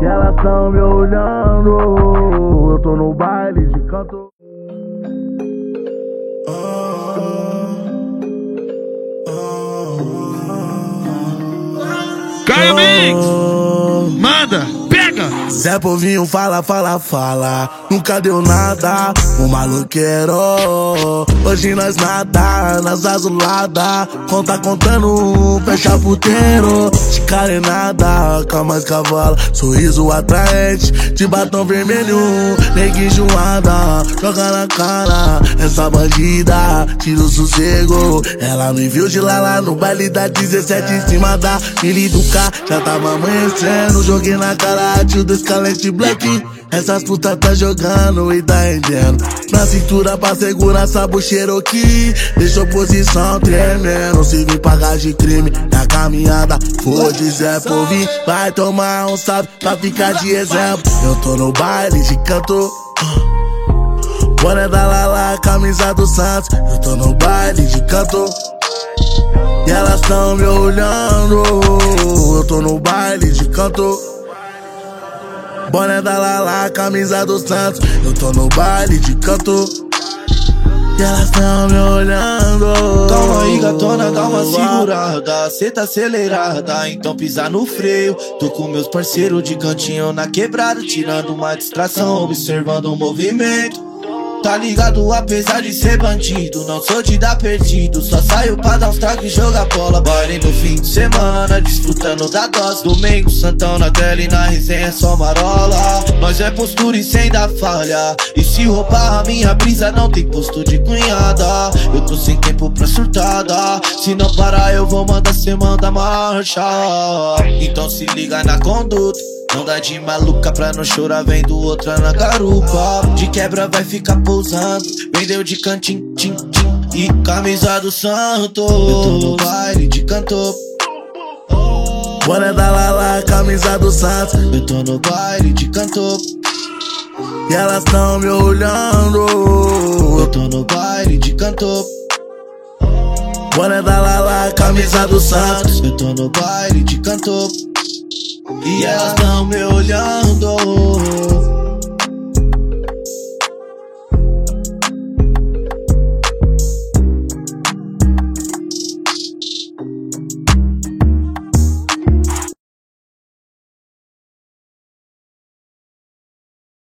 E elas tão me olhando. Eu tô no baile de canto. Caio Mix! Zé Povinho fala, fala, fala. Nunca deu nada, o maluqueiro. Hoje nós nada, nas azuladas. Conta contando, fecha puteiro. De carenada, com mais cavala. Sorriso atraente, de batom vermelho. Negue enjoada, joga na cara. Essa bandida, tira o sossego. Ela me viu de lá lá no baile da 17 em cima da Mili do K. Já tava amanhecendo, joguei na cara, tio do Scalete Black. Essas putas tá jogando e tá rendendo. Na cintura pra segurar essa Cherokee. Deixou posição tremendo. Se vir pagar de crime na caminhada, foda-se, é por vir. Vai tomar um salve pra ficar de exemplo. Eu tô no baile de canto. Boné da Lala, camisa do Santos. Eu tô no baile de canto. E elas tão me olhando. Eu tô no baile de canto. Boné da Lala, camisa do Santos. Eu tô no baile de canto. E elas tão me olhando. Calma aí, gatona, dá uma segurada. Cê tá acelerada, então pisa no freio. Tô com meus parceiros de cantinho na quebrada, tirando uma distração, observando o movimento. Tá ligado, apesar de ser bandido, não sou de dar perdido. Só saio pra dar uns trago e jogar bola. Baile no fim de semana, desfrutando da dose. Domingo, Santão na tela e na resenha é só marola. Nós é postura e sem dar falha. E se roubar a minha brisa, não tem posto de cunhada. Eu tô sem tempo pra surtada. Se não parar, eu vou mandar cê manda marcha. Então se liga na conduta. Não dá de maluca pra não chorar vendo outra na garupa De quebra vai ficar pousando Vendeu de cantinho, tim, tim E camisa do santo Eu tô no baile de cantor Boné da Lala, camisa do Santos. Eu tô no baile de cantor E elas tão me olhando. Eu tô no baile de cantor Boné da Lala, camisa do Santos. Eu tô no baile de cantor E elas tão me olhando